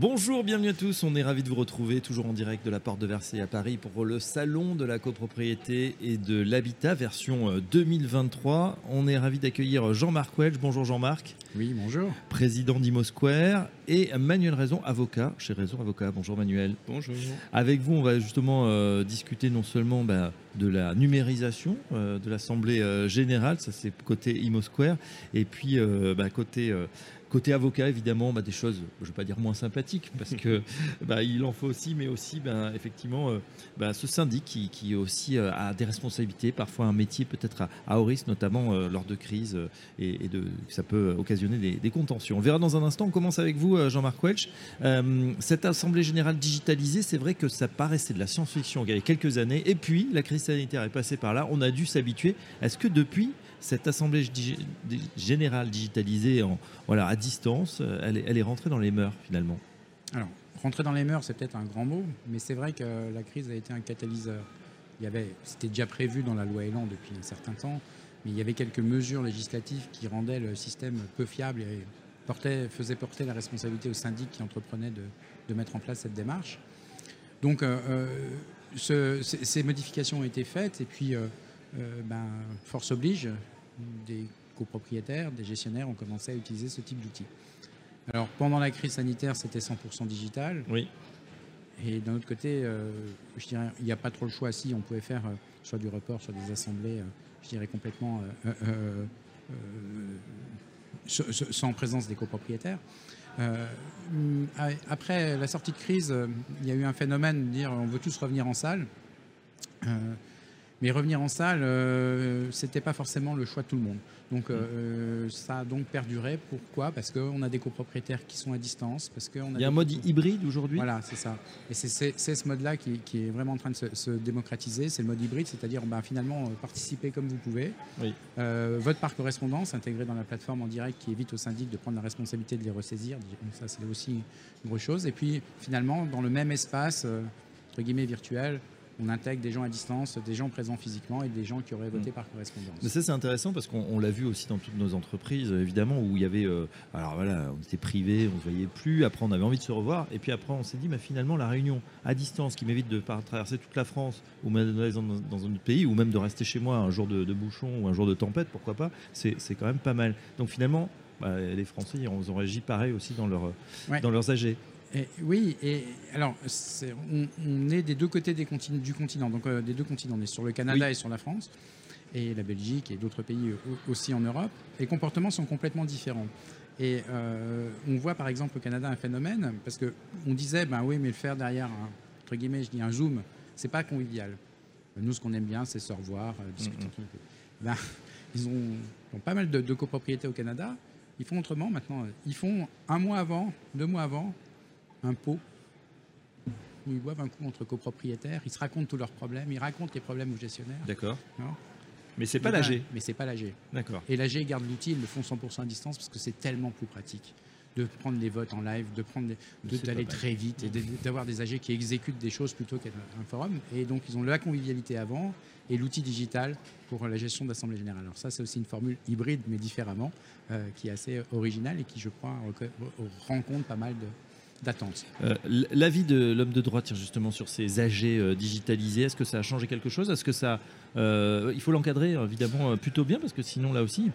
Bonjour, bienvenue à tous. On est ravis de vous retrouver toujours en direct de la Porte de Versailles à Paris pour le salon de la copropriété et de l'habitat version 2023. Euh, On est ravis d'accueillir Jean-Marc Welch. Bonjour Jean-Marc. Oui, bonjour. Président d'Imo Square et Manuel Raison, avocat chez Raison Avocat. Bonjour Manuel. Bonjour. Avec vous, on va justement euh, discuter non seulement bah, de la numérisation euh, de l'Assemblée euh, générale, ça c'est côté Imo Square, et puis euh, bah, côté euh, Côté avocat, évidemment, bah, des choses, je ne vais pas dire moins sympathiques, parce que bah, il en faut aussi, mais aussi, bah, effectivement, euh, ce syndic qui, qui aussi euh, a des responsabilités, parfois un métier peut-être à, à haut risque, notamment euh, lors de crises, et, et de, ça peut occasionner des, des, contentions. On verra dans un instant. On commence avec vous, Jean-Marc Welch. Cette assemblée générale digitalisée, c'est vrai que ça paraissait de la science-fiction il y a quelques années, et puis la crise sanitaire est passée par là. On a dû s'habituer. Est-ce que depuis cette assemblée générale digitalisée voilà, à distance, euh, elle est, rentrée dans les mœurs finalement Alors, rentrer dans les mœurs, c'est peut-être un grand mot, mais c'est vrai que la crise a été un catalyseur. C'était déjà prévu dans la loi Elan depuis un certain temps, mais il y avait quelques mesures législatives qui rendaient le système peu fiable et portaient, faisaient porter la responsabilité aux syndics qui entreprenaient de, mettre en place cette démarche. Donc, euh, ce, ces modifications ont été faites et puis euh, euh, ben, force oblige, des copropriétaires, des gestionnaires ont commencé à utiliser ce type d'outils. Alors pendant la crise sanitaire, c'était 100% digital. Oui. Et d'un autre côté, euh, je dirais, il n'y a pas trop le choix. Si on pouvait faire euh, soit du report, soit des assemblées, euh, je dirais complètement sans présence des copropriétaires. après la sortie de crise, il y a eu un phénomène de dire on veut tous revenir en salle. Mais revenir en salle, euh, c'était pas forcément le choix de tout le monde. Donc euh, ça a donc perduré. Pourquoi? Parce qu'on a des copropriétaires qui sont à distance. Parce qu'on Il y a un mode hybride aujourd'hui? Voilà, c'est ça. Et c'est ce mode-là qui, qui, est vraiment en train de se, se démocratiser. C'est le mode hybride, c'est-à-dire ben, finalement euh, participer comme vous pouvez. Oui. Euh, votre par correspondance intégré dans la plateforme en direct qui évite au syndic de prendre la responsabilité de les ressaisir. Donc ça, c'est aussi une grosse chose. Et puis finalement, dans le même espace, euh, entre guillemets, virtuel, on intègre des gens à distance, des gens présents physiquement et des gens qui auraient voté mmh. par correspondance. Mais ça c'est intéressant parce qu'on l'a vu aussi dans toutes nos entreprises, évidemment, où il y avait, euh, alors voilà, on était privé, on ne se voyait plus, après on avait envie de se revoir, et puis après on s'est dit, bah, finalement la réunion à distance qui m'évite de traverser toute la France ou même dans, dans un autre pays, ou même de rester chez moi un jour de, de bouchon ou un jour de tempête, pourquoi pas, c'est quand même pas mal. Donc finalement, bah, les Français, ils ont réagi pareil aussi dans, leur, ouais. dans leurs AG. Et, oui, et alors est, on, on, est des deux côtés des continents, du continent, donc euh, des deux continents, on est sur le Canada oui. et sur la France, et la Belgique et d'autres pays aussi en Europe. Les comportements sont complètement différents. Et euh, on voit par exemple au Canada un phénomène, parce qu'on disait, ben oui, mais le faire derrière, un, entre guillemets, je dis un zoom, c'est pas convivial. Nous, ce qu'on aime bien, c'est se revoir, euh, discuter. Mm -hmm. ben, ils ont, ont, pas mal de, de copropriétés au Canada. Ils font autrement maintenant. Ils font un mois avant, deux mois avant, un pot où ils boivent un coup entre copropriétaires, ils se racontent tous leurs problèmes, ils racontent les problèmes aux gestionnaires. D'accord. Mais c'est pas l'AG. Mais c'est pas l'AG. D'accord. Et l'AG garde l'outil, ils le font 100% à distance parce que c'est tellement plus pratique de prendre les votes en live, de prendre d'aller très vite et d'avoir des AG qui exécutent des choses plutôt qu'un forum. Et donc ils ont la convivialité avant et l'outil digital pour la gestion d'assemblée générale. Alors ça c'est aussi une formule hybride mais différemment euh, qui est assez originale et qui je crois rencontre pas mal de, Euh, L'avis de l'homme de droit tire justement sur ces AG euh, digitalisés. Est-ce que ça a changé quelque chose? Est-ce que ça, euh, il faut l'encadrer évidemment plutôt bien parce que sinon là aussi,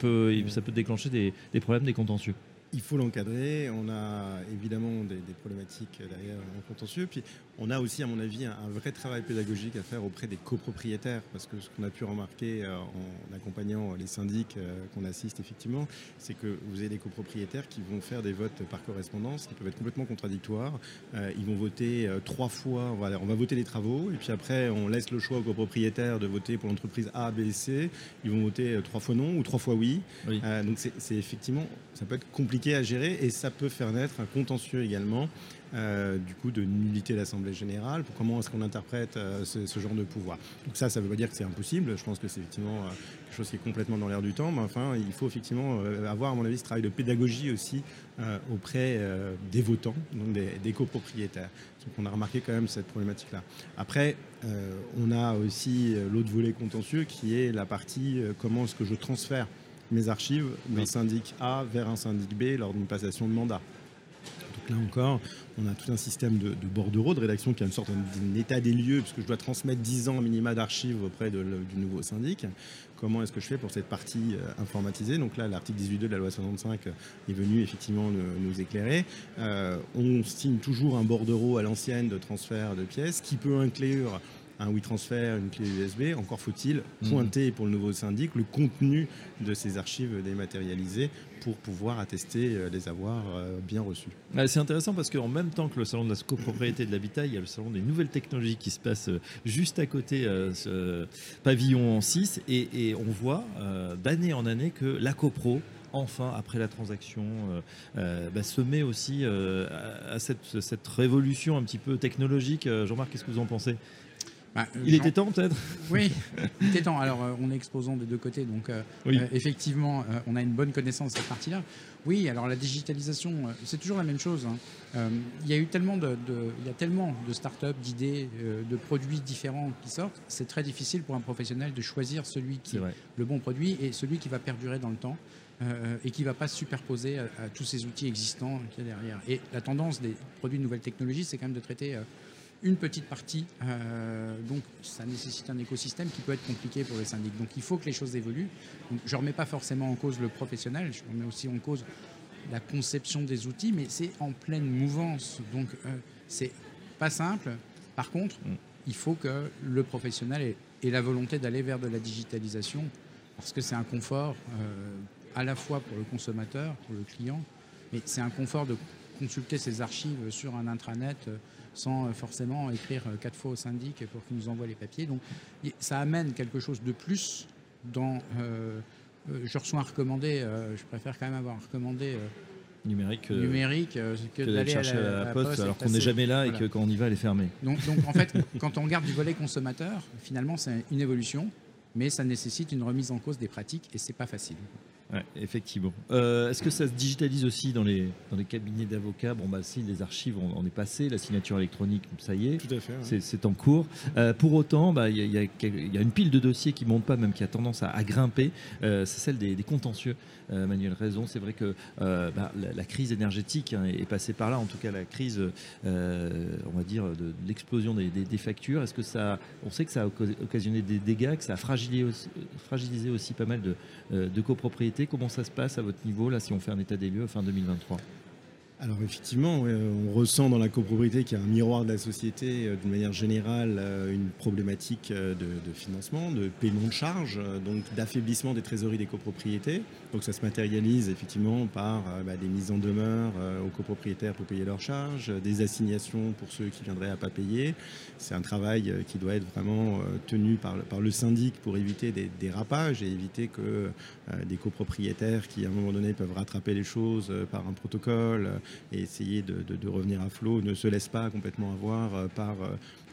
ça peut déclencher des problèmes, des contentieux? Il faut l'encadrer. On a évidemment des, des, problématiques derrière en contentieux. Puis on a aussi, à mon avis, un, un vrai travail pédagogique à faire auprès des copropriétaires. Parce que ce qu'on a pu remarquer euh, en accompagnant les syndics euh, qu'on assiste effectivement, c'est que vous avez des copropriétaires qui vont faire des votes par correspondance qui peuvent être complètement contradictoires. Euh, ils vont voter trois fois. On va, on va voter les travaux. Et puis après, on laisse le choix aux copropriétaires de voter pour l'entreprise A, B et C. Ils vont voter trois fois non ou trois fois oui. oui. donc c'est effectivement, ça peut être compliqué à gérer et ça peut faire naître un contentieux également euh, du coup de nullité d'assemblée générale. Pour comment est-ce qu'on interprète euh, ce, genre de pouvoir Donc ça, ça ne veut pas dire que c'est impossible. Je pense que c'est effectivement euh, quelque chose qui est complètement dans l'air du temps. Mais enfin, il faut effectivement avoir, à mon avis, ce travail de pédagogie aussi auprès des votants, donc des, copropriétaires. Donc on a remarqué quand même cette problématique-là. Après, on a aussi l'autre volet contentieux qui est la partie comment est-ce que je transfère mes archives d'un syndic A vers un syndic B lors d'une passation de mandat. Donc là encore, on a tout un système de, bordereau, de rédaction qui a une sorte d'état des lieux, puisque je dois transmettre 10 ans minima d'archives auprès du nouveau syndic. Comment est-ce que je fais pour cette partie euh, informatisée? Donc là, l'article 18.2 de la loi 65 est venu effectivement nous, éclairer. Euh, on signe toujours un bordereau à l'ancienne de transfert de pièces qui peut inclure un WeTransfer, une clé USB. Encore faut-il mhm. pointer pour le nouveau syndic le contenu de ces archives dématérialisées pour pouvoir attester euh, les avoirs euh, bien reçus. c'est intéressant parce qu'en même temps que le salon de la copropriété de l'habitat, il y a le salon des nouvelles technologies qui se passe euh, juste à côté, ce pavillon en 6, et, on voit d'année en année que la copro enfin, après la transaction, bah, se met aussi à cette, cette, révolution un petit peu technologique. Jean-Marc, qu'est-ce que vous en pensez? Bah, il était temps peut-être Oui, il était temps. Alors euh, on est exposant des deux côtés, donc euh, euh, effectivement on a une bonne connaissance de cette partie-là. Oui, alors la digitalisation, c'est toujours la même chose. Hein. il y a eu tellement de, il y a tellement de start-up, d'idées, de produits différents qui sortent. C'est très difficile pour un professionnel de choisir celui qui est le bon produit et celui qui va perdurer dans le temps. et qui ne va pas se superposer à, à, tous ces outils existants qu'il y a derrière. Et la tendance des produits de nouvelles technologies, c'est quand même de traiter une petite partie. Euh, donc ça nécessite un écosystème qui peut être compliqué pour les syndics. Donc il faut que les choses évoluent. je ne remets pas forcément en cause le professionnel, je remets aussi en cause la conception des outils, mais c'est en pleine mouvance. Donc euh, c'est pas simple. Par contre, mm. il faut que le professionnel ait, la volonté d'aller vers de la digitalisation, parce que c'est un confort euh, à la fois pour le consommateur, pour le client, mais c'est un confort de consulter ses archives sur un intranet sans euh, forcément écrire euh, quatre fois au syndic pour qu'il nous envoie les papiers. Donc ça amène quelque chose de plus dans... Euh, je reçois un recommandé, je préfère quand même avoir un recommandé numérique, numérique que, d'aller chercher à la, poste, alors qu'on n'est jamais là et que quand on y va, elle est fermée. Donc, donc en fait, quand on regarde du volet consommateur, finalement, c'est une évolution, mais ça nécessite une remise en cause des pratiques et c'est pas facile effectivement. Euh, est-ce que ça se digitalise aussi dans les, dans les cabinets d'avocats? Bon, bah si, les archives, on, est passé, la signature électronique, ça y est, Tout à fait, c'est, en cours. Euh, pour autant, bah, il y, a, une pile de dossiers qui ne monte pas, même qui a tendance à, grimper. Euh, c'est celle des, contentieux. Manuel Raison, c'est vrai que bah, la, crise énergétique hein, est passée par là, en tout cas la crise, on va dire, de, l'explosion des, factures. Est-ce que ça, on sait que ça a occasionné des dégâts, que ça a fragilisé aussi, fragilisé aussi pas mal de, de copropriétés? Comment ça se passe à votre niveau, là, si on fait un état des lieux fin 2023 alors effectivement, on ressent dans la copropriété qu'il y a un miroir de la société, euh, d'une manière générale, euh, une problématique euh, de, financement, de paiement de charges, donc d'affaiblissement des trésoreries des copropriétés. Donc ça se matérialise effectivement par bah, des mises en demeure aux copropriétaires pour payer leurs charges, des assignations pour ceux qui viendraient à pas payer. C'est un travail qui doit être vraiment tenu par, le syndic pour éviter des dérapages et éviter que des copropriétaires qui à un moment donné peuvent rattraper les choses par un protocole et essayer de, revenir à flot, ne se laisse pas complètement avoir euh, par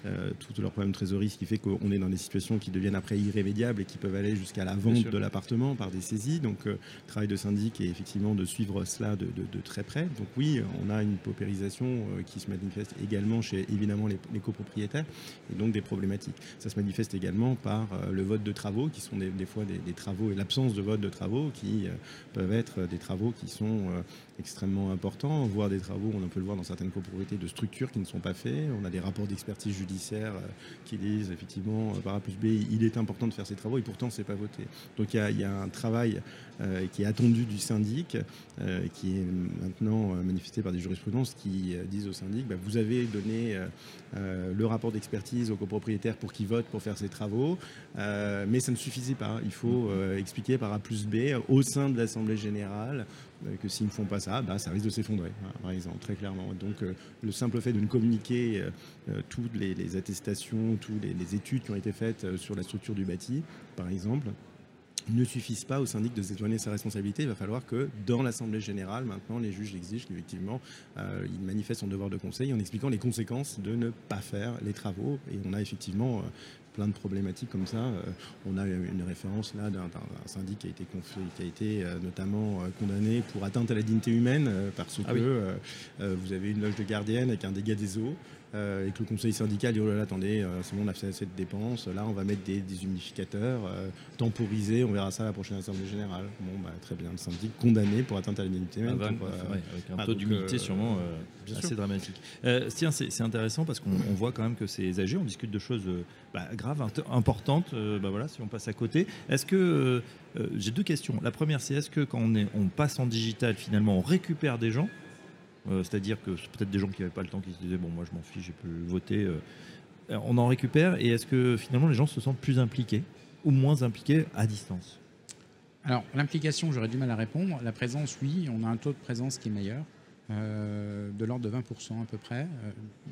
euh, euh, tous leurs problèmes de trésorerie, ce qui fait qu'on est dans des situations qui deviennent après irrémédiables et qui peuvent aller jusqu'à la vente de l'appartement par des saisies. Donc, le travail de syndic est effectivement de suivre cela de, très près. Donc, oui, on a une paupérisation qui se manifeste également chez évidemment les, copropriétaires et donc des problématiques. Ça se manifeste également par le vote de travaux qui sont des, fois des, des, travaux et l'absence de vote de travaux qui peuvent être des travaux qui sont extrêmement importants, voire des travaux, on peut le voir dans certaines copropriétés, de structures qui ne sont pas faits. On a des rapports d'expertise judiciaire euh, qui disent effectivement, euh, par A plus B, il est important de faire ces travaux et pourtant c'est pas voté. Donc il y, a un travail qui est attendu du syndic, qui est maintenant manifesté par des jurisprudences qui disent au syndic, bah, vous avez donné le rapport d'expertise aux copropriétaires pour qu'ils votent pour faire ces travaux, mais ça ne suffisait pas. Il faut expliquer par A plus B au sein de l'Assemblée générale euh, que s'ils ne font pas ça, bah, ça risque de s'effondrer, hein, par exemple, très clairement. Donc euh, le simple fait de ne communiquer euh, toutes les, attestations, toutes les, études qui ont été faites sur la structure du bâti, par exemple, ne suffisent pas au syndic de s'éloigner de sa responsabilité. Il va falloir que dans l'Assemblée générale, maintenant, les juges exigent qu'effectivement, euh, il manifeste son devoir de conseil en expliquant les conséquences de ne pas faire les travaux. Et on a effectivement euh, plein de problématiques comme ça. Euh, on a une référence là d'un syndic qui a été, qui a été euh, notamment condamné pour atteinte à la dignité humaine parce ah que vous avez une loge de gardienne avec un dégât des eaux. Euh, et que le conseil syndical dit oh là là, attendez, euh, c'est bon, on a fait assez de dépenses, là on va mettre des, des humidificateurs euh, temporisés, on verra ça à la prochaine assemblée générale. Bon, bah, très bien, le syndic condamné pour atteinte à l'unité ah, avec un ah, taux d'humidité sûrement assez dramatique. tiens, c'est intéressant parce qu'on voit quand même que c'est âgé, on discute de choses bah, graves, importantes, bah, voilà, si on passe à côté. Est-ce que. J'ai deux questions. La première, c'est est-ce que quand on, est, on passe en digital, finalement, on récupère des gens euh, c'est-à-dire que c'est peut-être des gens qui n'avaient pas le temps qui se disaient bon moi je m'en fiche, j'ai pu voter. Euh. on en récupère et est-ce que finalement les gens se sentent plus impliqués ou moins impliqués à distance? Alors l'implication, j'aurais du mal à répondre. La présence, oui, on a un taux de présence qui est meilleur. Euh, de l'ordre de 20% à peu près,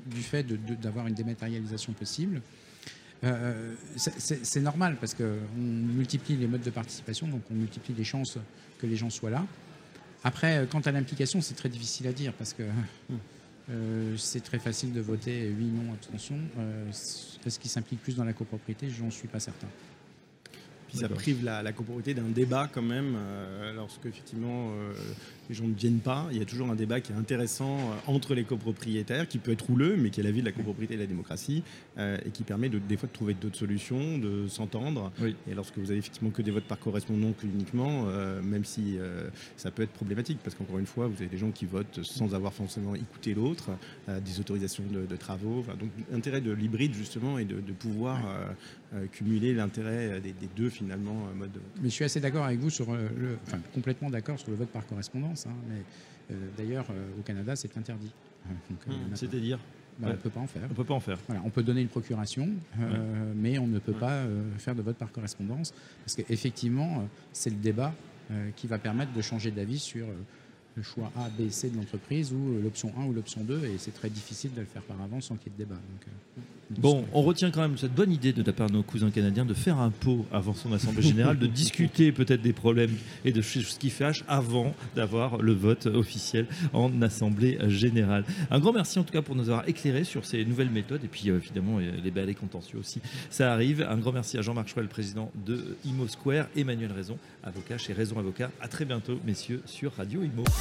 du fait d'avoir une dématérialisation possible. c'est normal parce qu'on multiplie les modes de participation, donc on multiplie les chances que les gens soient là. Après, euh, quant à l'implication, c'est très difficile à dire parce que euh, c'est très facile de voter oui, non, abstention. Euh, Est-ce qu'il s'implique plus dans la copropriété Je n'en suis pas certain. Puis ça prive la, la copropriété d'un débat quand même, lorsque effectivement les gens ne viennent pas. Il y a toujours un débat qui est intéressant euh, entre les copropriétaires, qui peut être houleux, mais qui est la vie de la copropriété et de la démocratie, euh, et qui permet de, des fois de trouver d'autres solutions, de s'entendre. Et lorsque vous avez effectivement que des votes par correspondance uniquement, euh, même si ça peut être problématique, parce qu'encore une fois, vous avez des gens qui votent sans avoir forcément écouté l'autre, des autorisations de, travaux. donc l'intérêt de l'hybride justement et de, pouvoir cumuler l'intérêt des, deux finalement modes. Mais je suis assez d'accord avec vous sur le, enfin complètement d'accord sur le vote par correspondance. Hein, mais euh, d'ailleurs, euh, au Canada, c'est interdit. Euh, c'est-à-dire bah, On ne peut pas en faire. On peut pas en faire. on peut donner une procuration, mais on ne peut pas faire de vote par correspondance, parce qu'effectivement, c'est le débat qui va permettre de changer d'avis sur le choix A, B, C de l'entreprise ou l'option 1 ou l'option 2, et c'est très difficile de le faire par avance sans qu'il y ait de débat. Bon, on retient quand même cette bonne idée de la part de nos cousins canadiens de faire un pot avant son assemblée générale, de discuter peut-être des problèmes et de ce qui fâche avant d'avoir le vote officiel en assemblée générale. Un grand merci en tout cas pour nous avoir éclairé sur ces nouvelles méthodes et puis euh, évidemment les balais contentieux aussi. Ça arrive. Un grand merci à Jean-Marc Chouel, président de Imo Square, Emmanuel Raison, avocat chez Raison Avocat. À très bientôt, messieurs, sur Radio Imo.